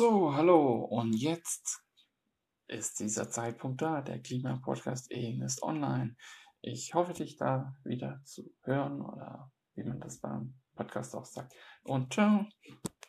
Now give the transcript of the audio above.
So, hallo. Und jetzt ist dieser Zeitpunkt da. Der Klima-Podcast ist online. Ich hoffe, dich da wieder zu hören oder wie man das beim Podcast auch sagt. Und ciao.